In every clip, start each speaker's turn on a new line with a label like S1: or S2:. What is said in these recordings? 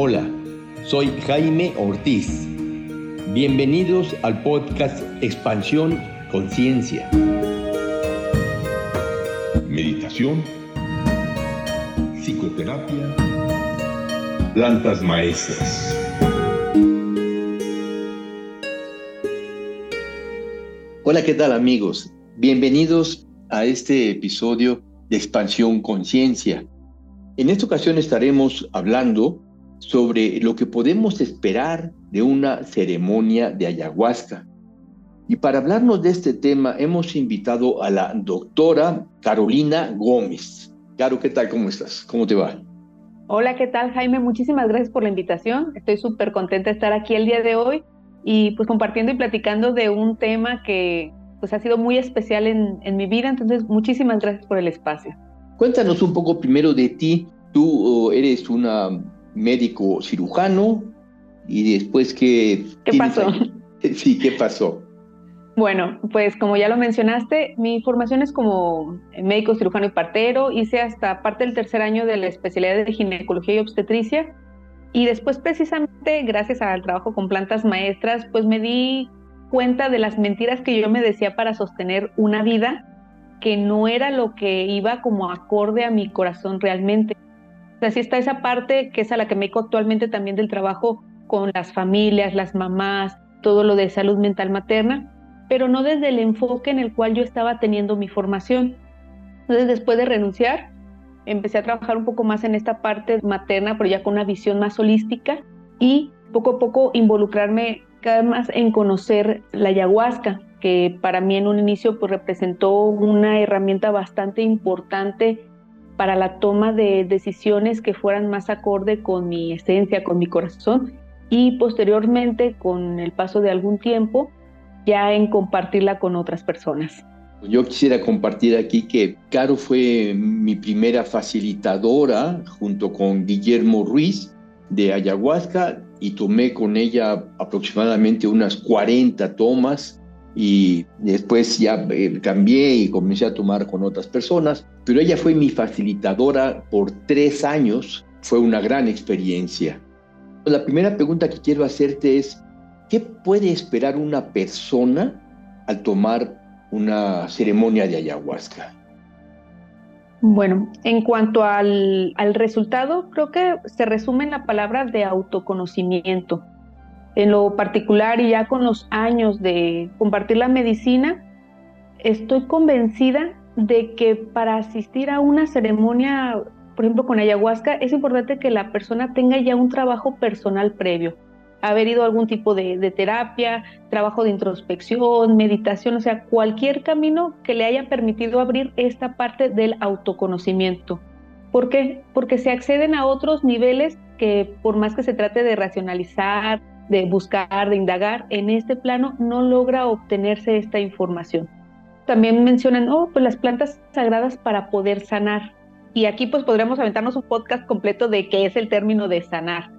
S1: Hola, soy Jaime Ortiz. Bienvenidos al podcast Expansión Conciencia.
S2: Meditación, psicoterapia, plantas maestras.
S1: Hola, ¿qué tal amigos? Bienvenidos a este episodio de Expansión Conciencia. En esta ocasión estaremos hablando sobre lo que podemos esperar de una ceremonia de ayahuasca. Y para hablarnos de este tema hemos invitado a la doctora Carolina Gómez. Caro, ¿qué tal? ¿Cómo estás? ¿Cómo te va?
S3: Hola, ¿qué tal Jaime? Muchísimas gracias por la invitación. Estoy súper contenta de estar aquí el día de hoy y pues compartiendo y platicando de un tema que pues ha sido muy especial en, en mi vida. Entonces, muchísimas gracias por el espacio.
S1: Cuéntanos un poco primero de ti. Tú oh, eres una médico cirujano y después que...
S3: ¿Qué pasó?
S1: Sí, ¿qué pasó?
S3: Bueno, pues como ya lo mencionaste, mi formación es como médico cirujano y partero. Hice hasta parte del tercer año de la especialidad de ginecología y obstetricia. Y después, precisamente, gracias al trabajo con plantas maestras, pues me di cuenta de las mentiras que yo me decía para sostener una vida que no era lo que iba como acorde a mi corazón realmente. O sea, está esa parte que es a la que me dedico actualmente también del trabajo con las familias, las mamás, todo lo de salud mental materna, pero no desde el enfoque en el cual yo estaba teniendo mi formación. Entonces, después de renunciar, empecé a trabajar un poco más en esta parte materna, pero ya con una visión más holística y poco a poco involucrarme cada vez más en conocer la ayahuasca, que para mí en un inicio pues representó una herramienta bastante importante para la toma de decisiones que fueran más acorde con mi esencia, con mi corazón y posteriormente con el paso de algún tiempo ya en compartirla con otras personas.
S1: Yo quisiera compartir aquí que Caro fue mi primera facilitadora junto con Guillermo Ruiz de ayahuasca y tomé con ella aproximadamente unas 40 tomas y después ya eh, cambié y comencé a tomar con otras personas, pero ella fue mi facilitadora por tres años, fue una gran experiencia. La primera pregunta que quiero hacerte es, ¿qué puede esperar una persona al tomar una ceremonia de ayahuasca?
S3: Bueno, en cuanto al, al, resultado, creo que se resume en la palabra de autoconocimiento. En lo particular y ya con los años de compartir la medicina, estoy convencida de que para asistir a una ceremonia, por ejemplo con ayahuasca, es importante que la persona tenga ya un trabajo personal previo haber ido a algún tipo de, terapia, trabajo de introspección, meditación, o sea, cualquier camino que le haya permitido abrir esta parte del autoconocimiento. ¿Por qué? Porque se acceden a otros niveles que por más que se trate de racionalizar, de buscar, de indagar, en este plano no logra obtenerse esta información. También mencionan, oh, pues las plantas sagradas para poder sanar. Y aquí pues podríamos aventarnos un podcast completo de qué es el término de sanar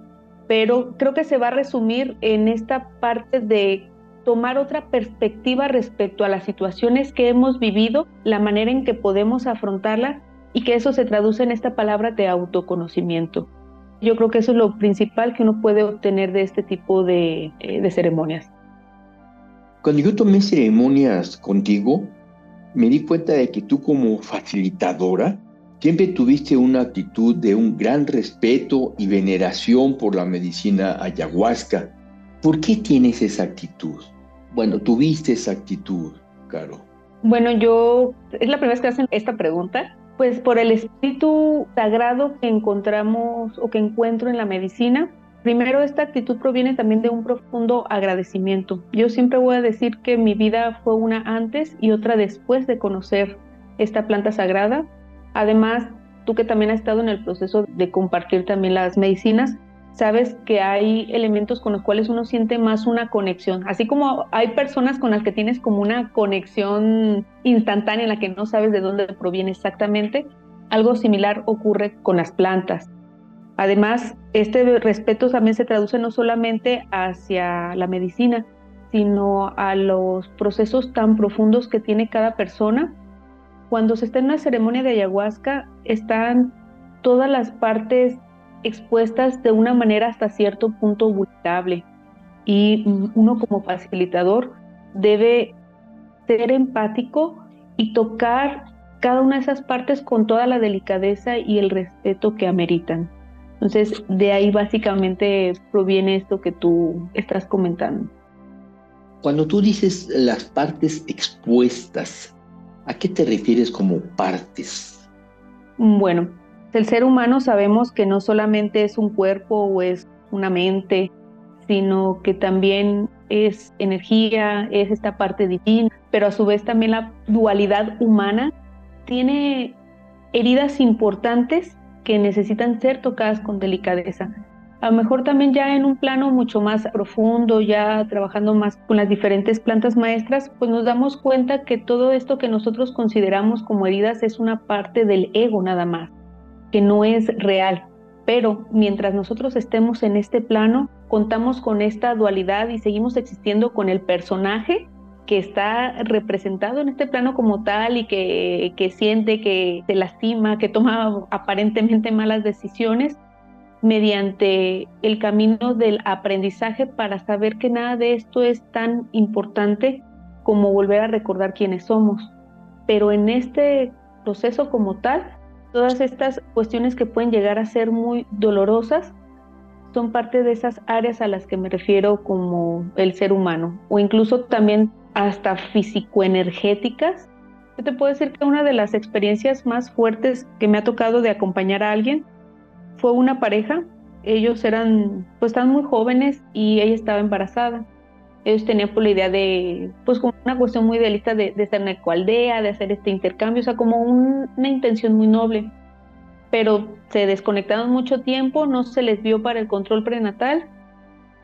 S3: pero creo que se va a resumir en esta parte de tomar otra perspectiva respecto a las situaciones que hemos vivido, la manera en que podemos afrontarlas y que eso se traduce en esta palabra de autoconocimiento. Yo creo que eso es lo principal que uno puede obtener de este tipo de, eh, de ceremonias.
S1: Cuando yo tomé ceremonias contigo, me di cuenta de que tú como facilitadora Siempre tuviste una actitud de un gran respeto y veneración por la medicina ayahuasca. ¿Por qué tienes esa actitud? Bueno, tuviste esa actitud, Caro.
S3: Bueno, yo, es la primera vez que hacen esta pregunta, pues por el espíritu sagrado que encontramos o que encuentro en la medicina. Primero, esta actitud proviene también de un profundo agradecimiento. Yo siempre voy a decir que mi vida fue una antes y otra después de conocer esta planta sagrada Además, tú que también has estado en el proceso de compartir también las medicinas, sabes que hay elementos con los cuales uno siente más una conexión, así como hay personas con las que tienes como una conexión instantánea en la que no sabes de dónde proviene exactamente, algo similar ocurre con las plantas. Además, este respeto también se traduce no solamente hacia la medicina, sino a los procesos tan profundos que tiene cada persona cuando se está en una ceremonia de ayahuasca, están todas las partes expuestas de una manera hasta cierto punto vulnerable y uno como facilitador debe ser empático y tocar cada una de esas partes con toda la delicadeza y el respeto que ameritan. Entonces, de ahí básicamente proviene esto que tú estás comentando.
S1: Cuando tú dices las partes expuestas, ¿a qué te refieres como partes?
S3: Bueno, el ser humano sabemos que no solamente es un cuerpo o es una mente, sino que también es energía, es esta parte divina, pero a su vez también la dualidad humana tiene heridas importantes que necesitan ser tocadas con delicadeza. A lo mejor también ya en un plano mucho más profundo, ya trabajando más con las diferentes plantas maestras, pues nos damos cuenta que todo esto que nosotros consideramos como heridas es una parte del ego nada más, que no es real. Pero mientras nosotros estemos en este plano, contamos con esta dualidad y seguimos existiendo con el personaje que está representado en este plano como tal y que, que siente, que se lastima, que toma aparentemente malas decisiones, mediante el camino del aprendizaje para saber que nada de esto es tan importante como volver a recordar quiénes somos. Pero en este proceso como tal, todas estas cuestiones que pueden llegar a ser muy dolorosas son parte de esas áreas a las que me refiero como el ser humano o incluso también hasta físico-energéticas. Yo te puedo decir que una de las experiencias más fuertes que me ha tocado de acompañar a alguien fue una pareja. Ellos eran, pues, tan muy jóvenes y ella estaba embarazada. Ellos tenían por pues, la idea de, pues, como una cuestión muy idealista de, de estar en la ecoaldea, de hacer este intercambio, o sea, como una intención muy noble. Pero se desconectaron mucho tiempo, no se les vio para el control prenatal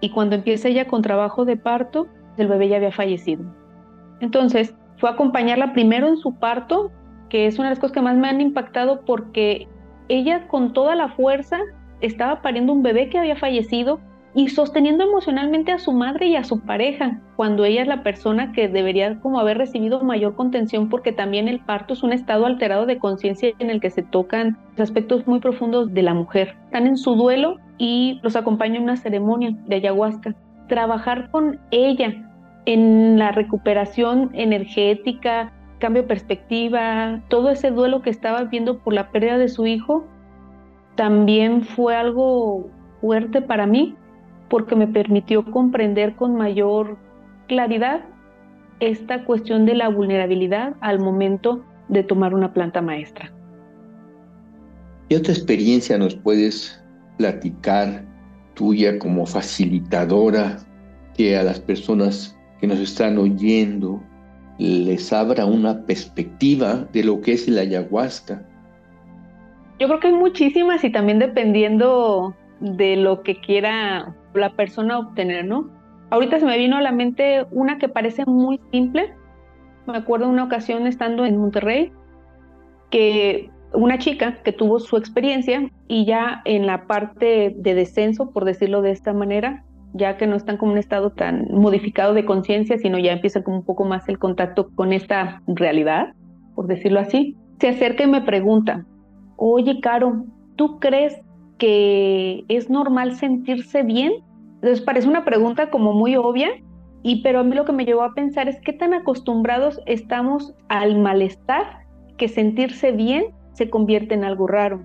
S3: y cuando empieza ella con trabajo de parto, el bebé ya había fallecido. Entonces, fue a acompañarla primero en su parto, que es una de las cosas que más me han impactado porque ella con toda la fuerza estaba pariendo un bebé que había fallecido y sosteniendo emocionalmente a su madre y a su pareja, cuando ella es la persona que debería como haber recibido mayor contención porque también el parto es un estado alterado de conciencia en el que se tocan aspectos muy profundos de la mujer. Están en su duelo y los acompaña en una ceremonia de ayahuasca. Trabajar con ella en la recuperación energética, cambio de perspectiva, todo ese duelo que estaba viendo por la pérdida de su hijo, también fue algo fuerte para mí porque me permitió comprender con mayor claridad esta cuestión de la vulnerabilidad al momento de tomar una planta maestra.
S1: ¿Qué otra experiencia nos puedes platicar tuya como facilitadora que a las personas que nos están oyendo les abra una perspectiva de lo que es la ayahuasca?
S3: Yo creo que hay muchísimas y también dependiendo de lo que quiera la persona obtener, ¿no? Ahorita se me vino a la mente una que parece muy simple. Me acuerdo una ocasión estando en Monterrey que una chica que tuvo su experiencia y ya en la parte de descenso, por decirlo de esta manera, ya que no están como un estado tan modificado de conciencia, sino ya empieza como un poco más el contacto con esta realidad, por decirlo así, se acerca y me pregunta, oye, Caro, ¿tú crees que es normal sentirse bien? Entonces parece una pregunta como muy obvia, y pero a mí lo que me llevó a pensar es qué tan acostumbrados estamos al malestar que sentirse bien se convierte en algo raro.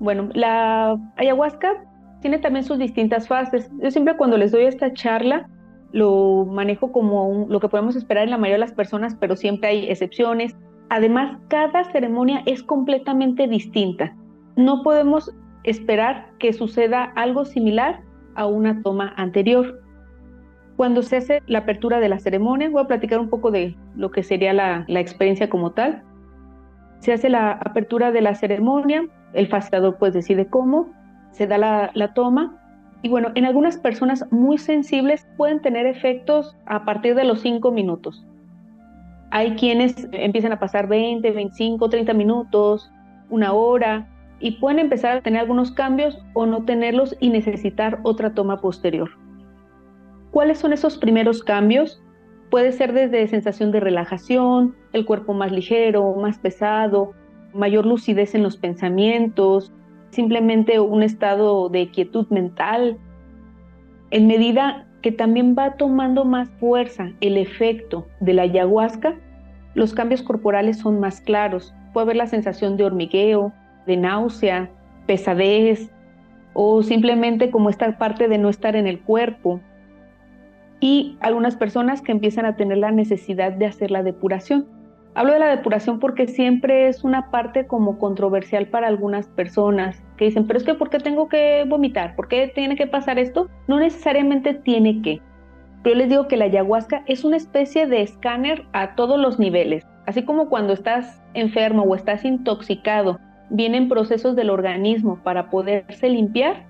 S3: Bueno, la ayahuasca tiene también sus distintas fases. Yo siempre cuando les doy esta charla lo manejo como lo que podemos esperar en la mayoría de las personas, pero siempre hay excepciones. Además, cada ceremonia es completamente distinta. No podemos esperar que suceda algo similar a una toma anterior. Cuando se hace la apertura de la ceremonia, voy a platicar un poco de lo que sería la, experiencia como tal. Se hace la apertura de la ceremonia, el facilitador pues decide cómo, se da la, toma. Y bueno, en algunas personas muy sensibles pueden tener efectos a partir de los 5 minutos. Hay quienes empiezan a pasar 20, 25, 30 minutos, una hora, y pueden empezar a tener algunos cambios o no tenerlos y necesitar otra toma posterior. ¿Cuáles son esos primeros cambios? Puede ser desde sensación de relajación, el cuerpo más ligero, más pesado, mayor lucidez en los pensamientos, simplemente un estado de quietud mental. En medida que también va tomando más fuerza el efecto de la ayahuasca, los cambios corporales son más claros. Puede haber la sensación de hormigueo, de náusea, pesadez o simplemente como esta parte de no estar en el cuerpo. Y algunas personas que empiezan a tener la necesidad de hacer la depuración. Hablo de la depuración porque siempre es una parte como controversial para algunas personas que dicen, pero es que ¿por qué tengo que vomitar? ¿Por qué tiene que pasar esto? No necesariamente tiene que. Pero les digo que la ayahuasca es una especie de escáner a todos los niveles. Así como cuando estás enfermo o estás intoxicado, vienen procesos del organismo para poderse limpiar.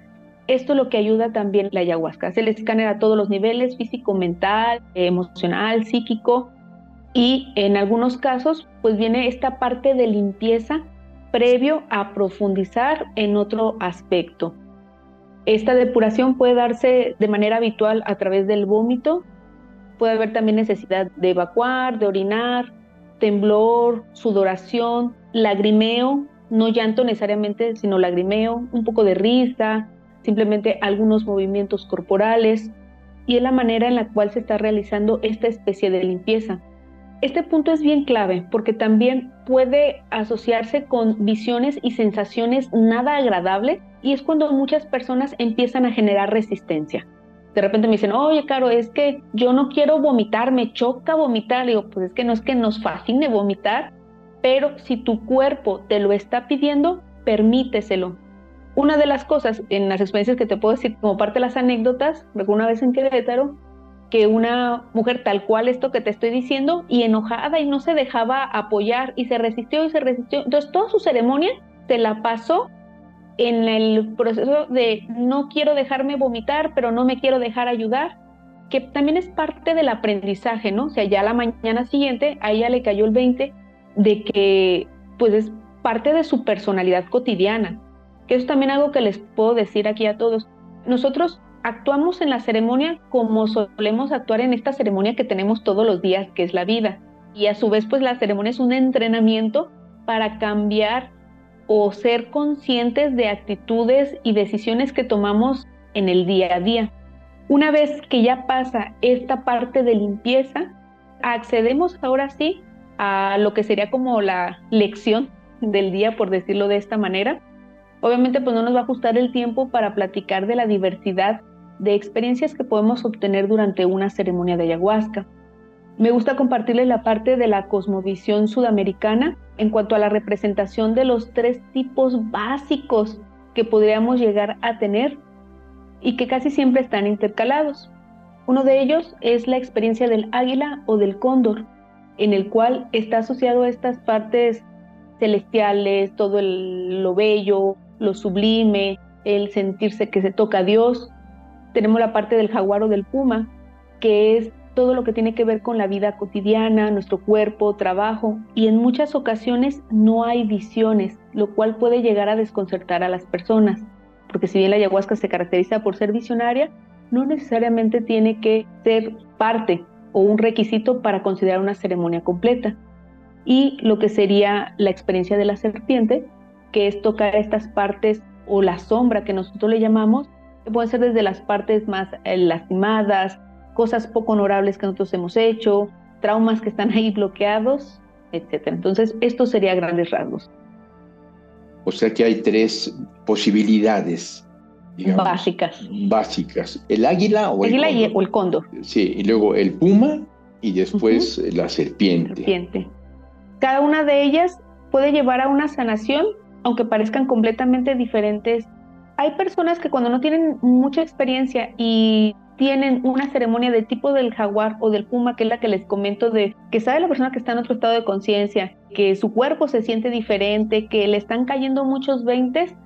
S3: Esto es lo que ayuda también la ayahuasca. Se le escáner a todos los niveles, físico, mental, emocional, psíquico, y en algunos casos pues viene esta parte de limpieza previo a profundizar en otro aspecto. Esta depuración puede darse de manera habitual a través del vómito, puede haber también necesidad de evacuar, de orinar, temblor, sudoración, lagrimeo, no llanto necesariamente, sino lagrimeo, un poco de risa, simplemente algunos movimientos corporales, y es la manera en la cual se está realizando esta especie de limpieza. Este punto es bien clave porque también puede asociarse con visiones y sensaciones nada agradables y es cuando muchas personas empiezan a generar resistencia. De repente me dicen, oye, Caro, es que yo no quiero vomitar, me choca vomitar. digo, pues es que no es que nos fascine vomitar, pero si tu cuerpo te lo está pidiendo, permíteselo. Una de las cosas en las experiencias que te puedo decir como parte de las anécdotas, recuerdo una vez en Querétaro, que una mujer tal cual esto que te estoy diciendo y enojada y no se dejaba apoyar y se resistió y se resistió. Entonces toda su ceremonia se la pasó en el proceso de no quiero dejarme vomitar, pero no me quiero dejar ayudar, que también es parte del aprendizaje, ¿no? O sea, ya la mañana siguiente a ella le cayó el 20 de que pues es parte de su personalidad cotidiana, que es también algo que les puedo decir aquí a todos. Nosotros actuamos en la ceremonia como solemos actuar en esta ceremonia que tenemos todos los días, que es la vida. Y a su vez, pues la ceremonia es un entrenamiento para cambiar o ser conscientes de actitudes y decisiones que tomamos en el día a día. Una vez que ya pasa esta parte de limpieza, accedemos ahora sí a lo que sería como la lección del día, por decirlo de esta manera. Obviamente pues no nos va a ajustar el tiempo para platicar de la diversidad de experiencias que podemos obtener durante una ceremonia de ayahuasca. Me gusta compartirles la parte de la cosmovisión sudamericana en cuanto a la representación de los tres tipos básicos que podríamos llegar a tener y que casi siempre están intercalados. Uno de ellos es la experiencia del águila o del cóndor, en el cual está asociado a estas partes celestiales, todo lo bello, lo sublime, el sentirse que se toca a Dios, tenemos la parte del jaguar o del puma, que es todo lo que tiene que ver con la vida cotidiana, nuestro cuerpo, trabajo, y en muchas ocasiones no hay visiones, lo cual puede llegar a desconcertar a las personas, porque si bien la ayahuasca se caracteriza por ser visionaria, no necesariamente tiene que ser parte o un requisito para considerar una ceremonia completa. Y lo que sería la experiencia de la serpiente, que es tocar estas partes o la sombra que nosotros le llamamos, pueden ser desde las partes más eh, lastimadas, cosas poco honorables que nosotros hemos hecho, traumas que están ahí bloqueados, etc. Entonces, esto sería grandes rasgos.
S1: O sea que hay tres posibilidades.
S3: Básicas.
S1: Básicas. El águila o
S3: el águila cóndor. o el cóndor.
S1: Sí, y luego el puma y después la serpiente.
S3: serpiente. Cada una de ellas puede llevar a una sanación, aunque parezcan completamente diferentes hay personas que cuando no tienen mucha experiencia y tienen una ceremonia de tipo del jaguar o del puma, que es la que les comento de que sabe la persona que está en otro estado de conciencia, que su cuerpo se siente diferente, que le están cayendo muchos veintes,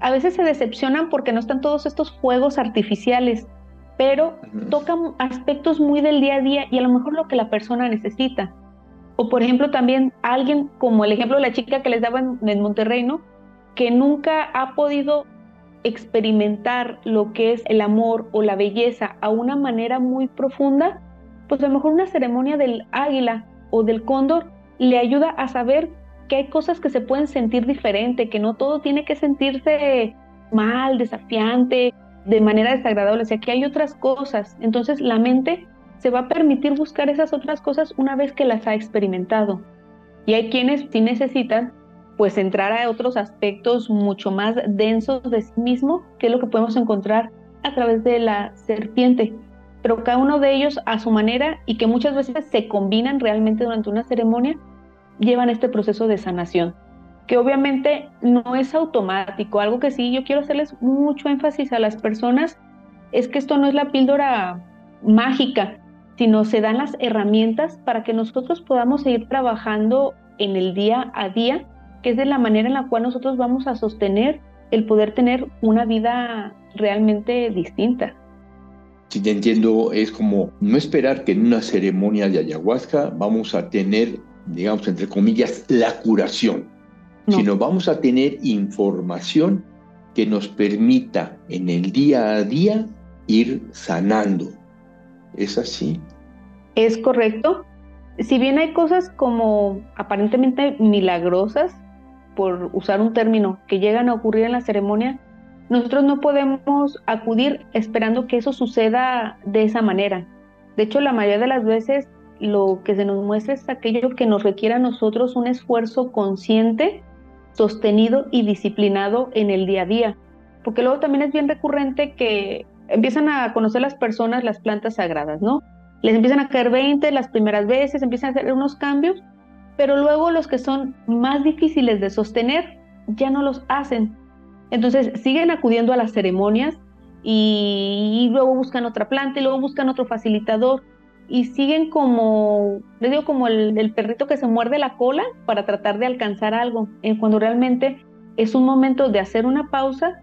S3: a veces se decepcionan porque no están todos estos fuegos artificiales, pero tocan aspectos muy del día a día y a lo mejor lo que la persona necesita. O por ejemplo también alguien como el ejemplo de la chica que les daba en, en Monterrey, ¿no? Que nunca ha podido experimentar lo que es el amor o la belleza a una manera muy profunda, pues a lo mejor una ceremonia del águila o del cóndor le ayuda a saber que hay cosas que se pueden sentir diferente, que no todo tiene que sentirse mal, desafiante, de manera desagradable, o sea, que hay otras cosas. Entonces la mente se va a permitir buscar esas otras cosas una vez que las ha experimentado. Y hay quienes sí necesitan pues entrar a otros aspectos mucho más densos de sí mismo, que es lo que podemos encontrar a través de la serpiente. Pero cada uno de ellos a su manera y que muchas veces se combinan realmente durante una ceremonia, llevan este proceso de sanación, que obviamente no es automático. Algo que sí yo quiero hacerles mucho énfasis a las personas es que esto no es la píldora mágica, sino se dan las herramientas para que nosotros podamos seguir trabajando en el día a día, que es de la manera en la cual nosotros vamos a sostener el poder tener una vida realmente distinta.
S1: Si te entiendo, es como no esperar que en una ceremonia de ayahuasca vamos a tener, digamos, entre comillas, la curación, sino vamos a tener información que nos permita en el día a día ir sanando. ¿Es así?
S3: Es correcto. Si bien hay cosas como aparentemente milagrosas, por usar un término, que llegan a ocurrir en la ceremonia, nosotros no podemos acudir esperando que eso suceda de esa manera. De hecho, la mayoría de las veces lo que se nos muestra es aquello que nos requiere a nosotros un esfuerzo consciente, sostenido y disciplinado en el día a día. Porque luego también es bien recurrente que empiezan a conocer las personas las plantas sagradas, ¿no? Les empiezan a caer 20 las primeras veces, empiezan a hacer unos cambios, pero luego los que son más difíciles de sostener ya no los hacen. Entonces siguen acudiendo a las ceremonias y, luego buscan otra planta y luego buscan otro facilitador y siguen como, les digo, como el, el, perrito que se muerde la cola para tratar de alcanzar algo, eh, cuando realmente es un momento de hacer una pausa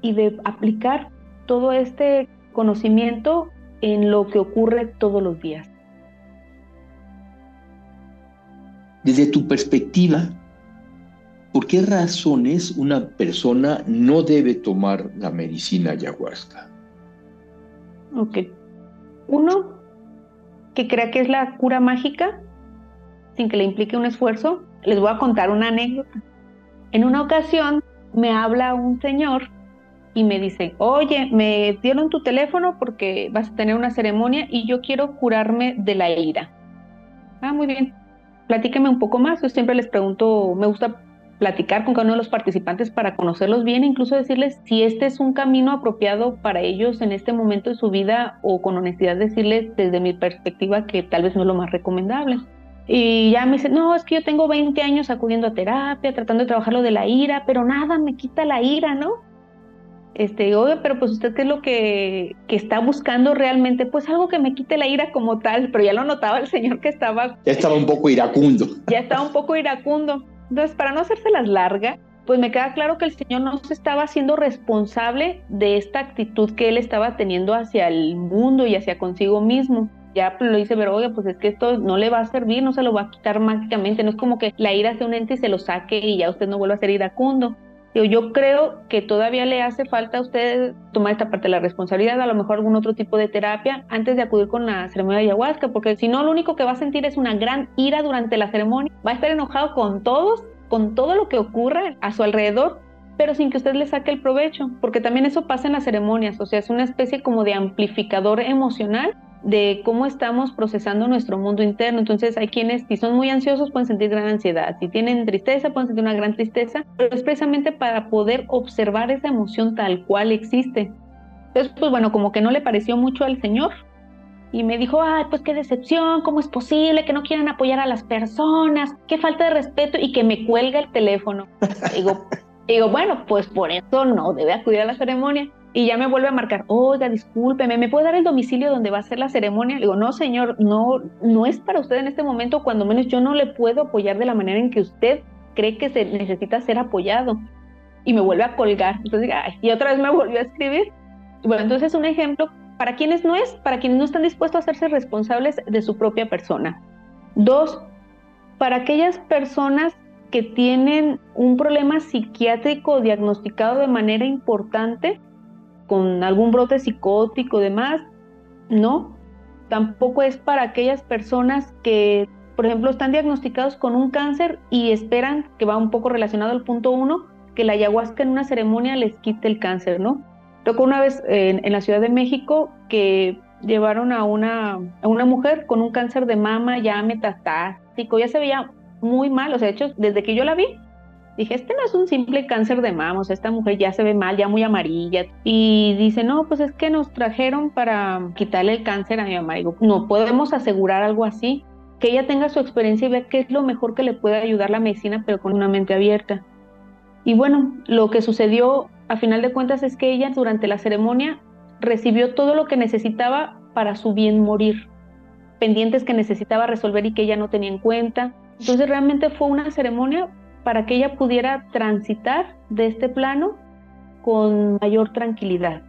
S3: y de aplicar todo este conocimiento en lo que ocurre todos los días.
S1: Desde tu perspectiva, ¿por qué razones una persona no debe tomar la medicina ayahuasca?
S3: Ok. Uno, que crea que es la cura mágica, sin que le implique un esfuerzo. Les voy a contar una anécdota. En una ocasión me habla un señor y me dice, oye, me dieron tu teléfono porque vas a tener una ceremonia y yo quiero curarme de la ira. Ah, muy bien platíqueme un poco más. Yo siempre les pregunto, me gusta platicar con cada uno de los participantes para conocerlos bien, incluso decirles si este es un camino apropiado para ellos en este momento de su vida o con honestidad decirles desde mi perspectiva que tal vez no es lo más recomendable. Y ya me dice, no, es que yo tengo 20 años acudiendo a terapia, tratando de trabajar lo de la ira, pero nada me quita la ira, ¿no? este, oye, pero pues usted qué es lo que, que, está buscando realmente, pues algo que me quite la ira como tal, pero ya lo notaba el señor que estaba...
S1: Ya estaba un poco iracundo.
S3: Ya estaba un poco iracundo. Entonces, para no hacérselas larga, pues me queda claro que el señor no se estaba haciendo responsable de esta actitud que él estaba teniendo hacia el mundo y hacia consigo mismo. Ya lo dice, pero oye, pues es que esto no le va a servir, no se lo va a quitar mágicamente, no es como que la ira sea un ente y se lo saque y ya usted no vuelva a ser iracundo yo creo que todavía le hace falta a usted tomar esta parte de la responsabilidad, a lo mejor algún otro tipo de terapia antes de acudir con la ceremonia de ayahuasca, porque si no, lo único que va a sentir es una gran ira durante la ceremonia, va a estar enojado con todos, con todo lo que ocurra a su alrededor, pero sin que usted le saque el provecho, porque también eso pasa en las ceremonias, o sea, es una especie como de amplificador emocional de cómo estamos procesando nuestro mundo interno. Entonces hay quienes si son muy ansiosos pueden sentir gran ansiedad, si tienen tristeza pueden sentir una gran tristeza, pero es precisamente para poder observar esa emoción tal cual existe. Entonces, pues bueno, como que no le pareció mucho al Señor y me dijo, ay, pues qué decepción, ¿cómo es posible que no quieran apoyar a las personas? Qué falta de respeto y que me cuelga el teléfono. digo, digo, bueno, pues por eso no debe acudir a la ceremonia y ya me vuelve a marcar, oiga, discúlpeme, ¿me puede dar el domicilio donde va a ser la ceremonia? Le digo, no, señor, no, no es para usted en este momento, cuando menos yo no le puedo apoyar de la manera en que usted cree que se necesita ser apoyado. Y me vuelve a colgar. Entonces, y otra vez me volvió a escribir. Bueno, entonces un ejemplo, para quienes no es, para quienes no están dispuestos a hacerse responsables de su propia persona. Dos, para aquellas personas que tienen un problema psiquiátrico diagnosticado de manera importante, con algún brote psicótico y demás, no. Tampoco es para aquellas personas que por ejemplo, están diagnosticados con un cáncer y esperan, que va un poco relacionado al punto uno, que la ayahuasca en una ceremonia les quite el cáncer, ¿no? Tocó una vez en, la Ciudad de México que llevaron a una, a una mujer con un cáncer de mama ya metastásico, ya se veía muy mal, o sea, de hecho, desde que yo la vi, dije, este no es un simple cáncer de mama, esta mujer ya se ve mal, ya muy amarilla. Y dice, no, pues es que nos trajeron para quitarle el cáncer a mi mamá. digo, no podemos asegurar algo así, que ella tenga su experiencia y vea qué es lo mejor que le puede ayudar la medicina, pero con una mente abierta. Y bueno, lo que sucedió a final de cuentas es que ella durante la ceremonia recibió todo lo que necesitaba para su bien morir, pendientes que necesitaba resolver y que ella no tenía en cuenta. Entonces realmente fue una ceremonia para que ella pudiera transitar de este plano con mayor tranquilidad.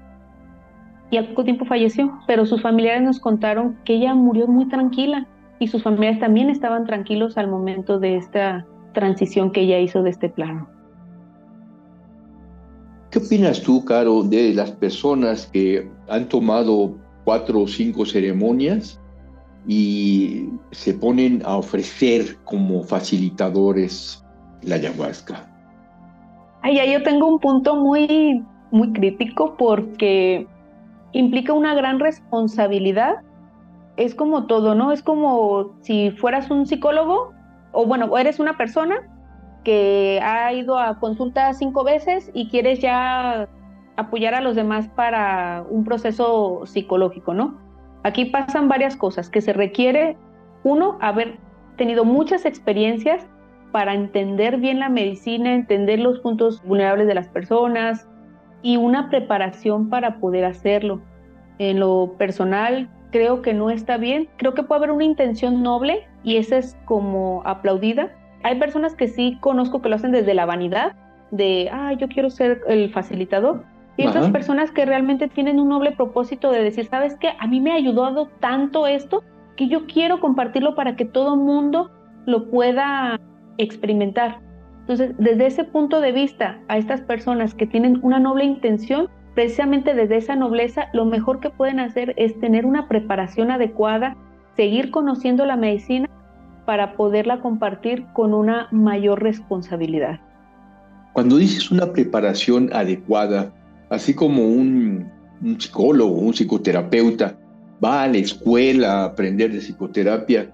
S3: Y al poco tiempo falleció, pero sus familiares nos contaron que ella murió muy tranquila y sus familiares también estaban tranquilos al momento de esta transición que ella hizo de este plano.
S1: ¿Qué opinas tú, Caro, de las personas que han tomado cuatro o cinco ceremonias y se ponen a ofrecer como facilitadores la ayahuasca?
S3: Ay, yo tengo un punto muy, muy crítico porque implica una gran responsabilidad. Es como todo, ¿no? Es como si fueras un psicólogo o bueno, eres una persona que ha ido a consulta cinco veces y quieres ya apoyar a los demás para un proceso psicológico, ¿no? Aquí pasan varias cosas, que se requiere, uno, haber tenido muchas experiencias para entender bien la medicina, entender los puntos vulnerables de las personas y una preparación para poder hacerlo. En lo personal, creo que no está bien. Creo que puede haber una intención noble y esa es como aplaudida. Hay personas que sí conozco que lo hacen desde la vanidad, de, ah, yo quiero ser el facilitador. Y otras personas que realmente tienen un noble propósito de decir, ¿sabes qué? A mí me ha ayudado tanto esto que yo quiero compartirlo para que todo mundo lo pueda experimentar. Entonces, desde ese punto de vista, a estas personas que tienen una noble intención, precisamente desde esa nobleza, lo mejor que pueden hacer es tener una preparación adecuada, seguir conociendo la medicina para poderla compartir con una mayor responsabilidad.
S1: Cuando dices una preparación adecuada, así como un, un psicólogo, un psicoterapeuta, va a la escuela a aprender de psicoterapia,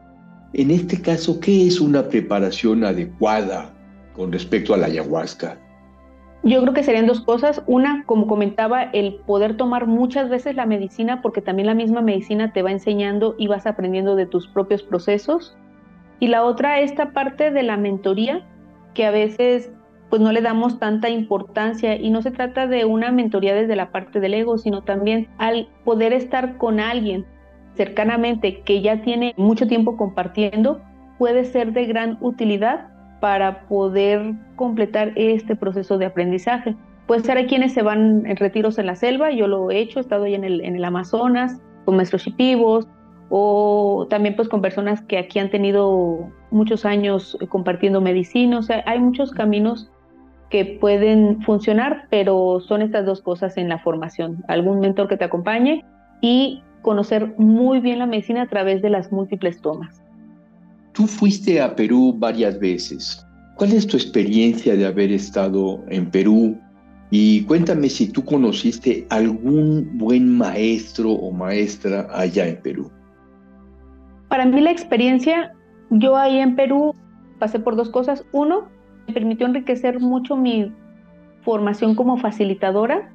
S1: en este caso, ¿qué es una preparación adecuada con respecto a la ayahuasca?
S3: Yo creo que serían dos cosas. Una, como comentaba, el poder tomar muchas veces la medicina, porque también la misma medicina te va enseñando y vas aprendiendo de tus propios procesos. Y la otra, esta parte de la mentoría, que a veces pues no le damos tanta importancia y no se trata de una mentoría desde la parte del ego, sino también al poder estar con alguien cercanamente que ya tiene mucho tiempo compartiendo, puede ser de gran utilidad para poder completar este proceso de aprendizaje. Puede ser a quienes se van en retiros en la selva, yo lo he hecho, he estado ahí en el, en el Amazonas, con maestros chipivos, o también pues con personas que aquí han tenido muchos años compartiendo medicina, o sea, hay muchos caminos que pueden funcionar, pero son estas dos cosas en la formación, algún mentor que te acompañe y conocer muy bien la medicina a través de las múltiples tomas.
S1: Tú fuiste a Perú varias veces. ¿Cuál es tu experiencia de haber estado en Perú? Y cuéntame si tú conociste algún buen maestro o maestra allá en Perú.
S3: Para mí la experiencia, yo ahí en Perú pasé por dos cosas. Uno, me permitió enriquecer mucho mi formación como facilitadora,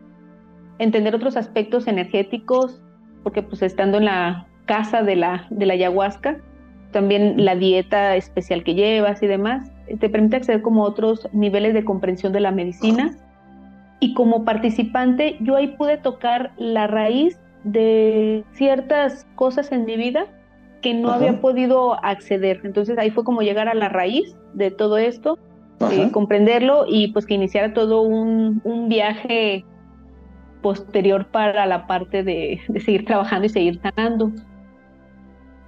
S3: entender otros aspectos energéticos, porque pues estando en la casa de la, de la ayahuasca, también la dieta especial que llevas y demás, te permite acceder como a otros niveles de comprensión de la medicina. Y como participante, yo ahí pude tocar la raíz de ciertas cosas en mi vida que no había podido acceder. Entonces ahí fue como llegar a la raíz de todo esto, eh, comprenderlo y pues que iniciara todo un, un viaje posterior para la parte de, seguir trabajando y seguir sanando.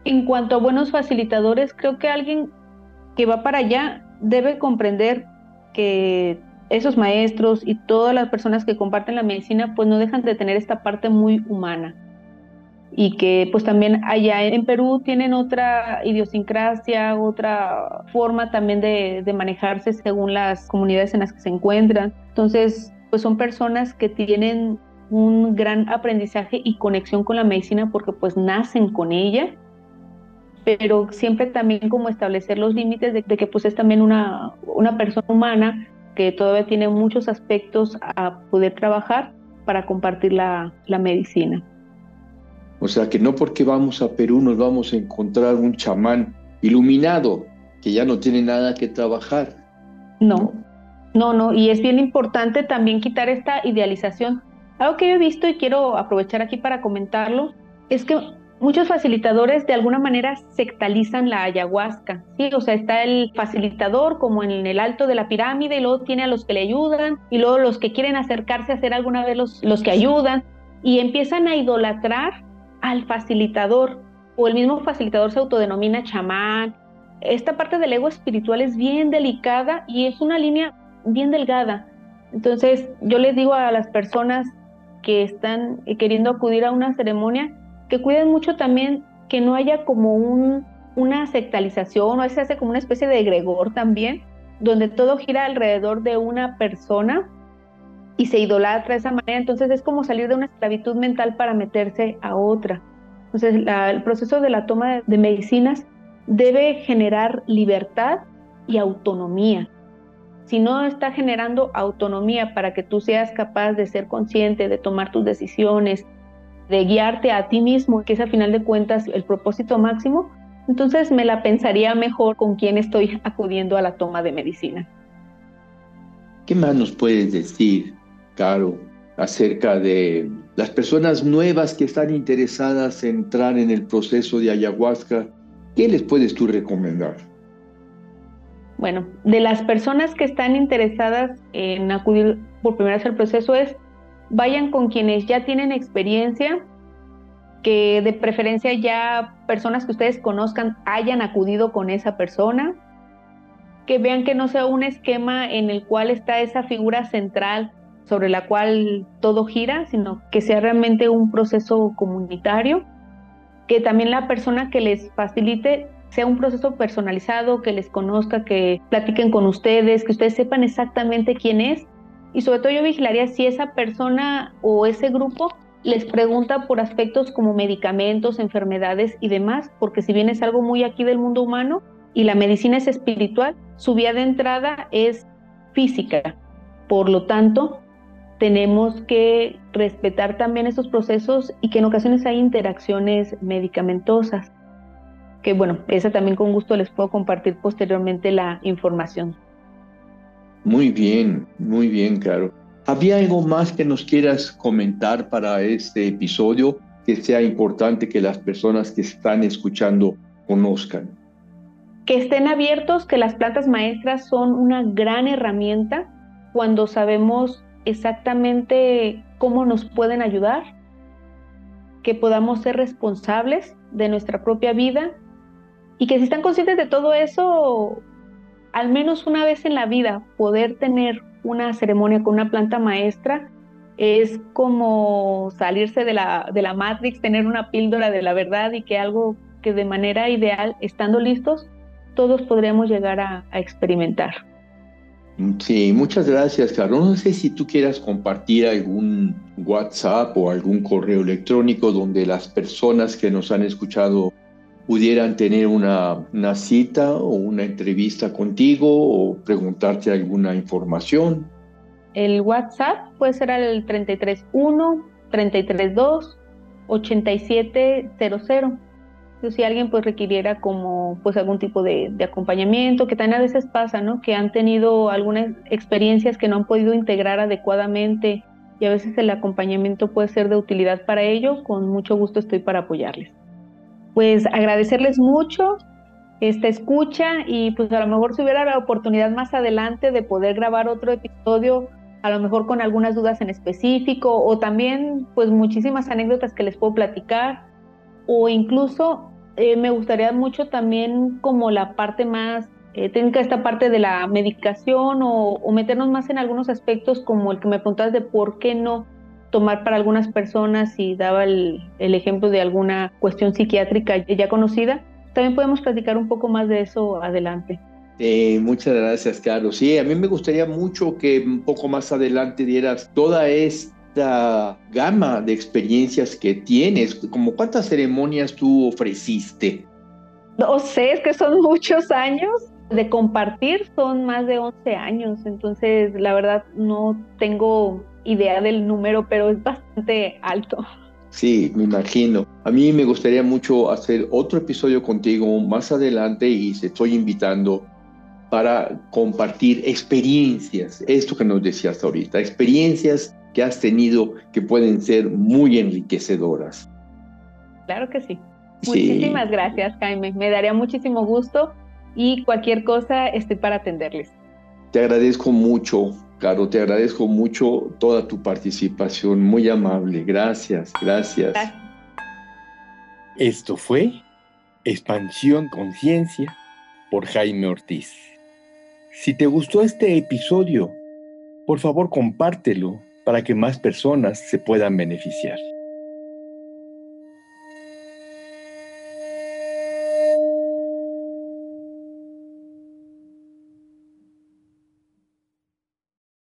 S3: En cuanto a buenos facilitadores, creo que alguien que va para allá debe comprender que esos maestros y todas las personas que comparten la medicina pues no dejan de tener esta parte muy humana. y que pues también allá en Perú tienen otra idiosincrasia, otra forma también de, de, manejarse según las comunidades en las que se encuentran. Entonces, pues son personas que tienen un gran aprendizaje y conexión con la medicina porque pues nacen con ella, pero siempre también como establecer los límites de, de que pues es también una, una persona humana que todavía tiene muchos aspectos a poder trabajar para compartir la, la medicina.
S1: O sea que no porque vamos a Perú nos vamos a encontrar un chamán iluminado que ya no tiene nada que trabajar.
S3: No, no, no. Y es bien importante también quitar esta idealización. Algo que yo he visto y quiero aprovechar aquí para comentarlo es que muchos facilitadores de alguna manera sectalizan la ayahuasca, ¿sí? O sea, está el facilitador como en el alto de la pirámide y luego tiene a los que le ayudan y luego los que quieren acercarse a hacer alguna vez los, los que ayudan y empiezan a idolatrar al facilitador o el mismo facilitador se autodenomina chamán. Esta parte del ego espiritual es bien delicada y es una línea bien delgada. Entonces yo les digo a las personas que están queriendo acudir a una ceremonia que cuiden mucho también que no haya como un, una sectalización o se hace como una especie de egregor también, donde todo gira alrededor de una persona y se idolatra de esa manera, entonces es como salir de una esclavitud mental para meterse a otra. Entonces el proceso de la toma de medicinas debe generar libertad y autonomía. Si no está generando autonomía para que tú seas capaz de ser consciente, de tomar tus decisiones, de guiarte a ti mismo, que es a final de cuentas el propósito máximo, entonces me la pensaría mejor con quién estoy acudiendo a la toma de medicina.
S1: ¿Qué más nos puedes decir Caro, acerca de las personas nuevas que están interesadas en entrar en el proceso de ayahuasca. ¿Qué les puedes tú recomendar?
S3: Bueno, de las personas que están interesadas en acudir por primera vez al proceso es vayan con quienes ya tienen experiencia, que de preferencia ya personas que ustedes conozcan hayan acudido con esa persona, que vean que no sea un esquema en el cual está esa figura central sobre la cual todo gira, sino que sea realmente un proceso comunitario, que también la persona que les facilite sea un proceso personalizado, que les conozca, que platiquen con ustedes, que ustedes sepan exactamente quién es. Y sobre todo yo vigilaría si esa persona o ese grupo les pregunta por aspectos como medicamentos, enfermedades y demás, porque si bien es algo muy aquí del mundo humano y la medicina es espiritual, su vía de entrada es física. Por lo tanto, tenemos que respetar también esos procesos y que en ocasiones hay interacciones medicamentosas. Que bueno, esa también con gusto les puedo compartir posteriormente la información.
S1: Muy bien, muy bien, Caro. ¿Había algo más que nos quieras comentar para este episodio que sea importante que las personas que están escuchando conozcan?
S3: Que estén abiertos, que las plantas maestras son una gran herramienta cuando sabemos exactamente cómo nos pueden ayudar, que podamos ser responsables de nuestra propia vida y que si están conscientes de todo eso, al menos una vez en la vida, poder tener una ceremonia con una planta maestra es como salirse de la, de la Matrix, tener una píldora de la verdad y que algo que de manera ideal, estando listos, todos podríamos llegar a experimentar.
S1: Sí, muchas gracias, Carlos. No sé si tú quieras compartir algún WhatsApp o algún correo electrónico donde las personas que nos han escuchado pudieran tener una, una cita o una entrevista contigo o preguntarte alguna información.
S3: El WhatsApp puede ser al 331 332 8700 si alguien pues requiriera como pues algún tipo de, acompañamiento, que también a veces pasa, ¿no? Que han tenido algunas experiencias que no han podido integrar adecuadamente y a veces el acompañamiento puede ser de utilidad para ello, con mucho gusto estoy para apoyarles. Pues agradecerles mucho esta escucha y pues a lo mejor si hubiera la oportunidad más adelante de poder grabar otro episodio, a lo mejor con algunas dudas en específico o también pues muchísimas anécdotas que les puedo platicar o incluso eh, me gustaría mucho también como la parte más eh, técnica, esta parte de la medicación o, meternos más en algunos aspectos como el que me preguntas de por qué no tomar para algunas personas y daba el, ejemplo de alguna cuestión psiquiátrica ya conocida. También podemos platicar un poco más de eso adelante.
S1: muchas gracias, Carlos. Sí, a mí me gustaría mucho que un poco más adelante dieras toda esta gama de experiencias que tienes, como cuántas ceremonias tú ofreciste.
S3: No sé, es que son muchos años de compartir, son más de 11 años, entonces la verdad no tengo idea del número, pero es bastante alto.
S1: Sí, me imagino. A mí me gustaría mucho hacer otro episodio contigo más adelante y te estoy invitando para compartir experiencias, esto que nos decías ahorita, experiencias que has tenido que pueden ser muy enriquecedoras.
S3: Claro que sí. Muchísimas gracias, Jaime. Me daría muchísimo gusto y cualquier cosa estoy para atenderles.
S1: Te agradezco mucho, Caro, te agradezco mucho toda tu participación, muy amable. Gracias, gracias.
S2: Esto fue Expansión Conciencia por Jaime Ortiz. Si te gustó este episodio, por favor compártelo para que más personas se puedan beneficiar.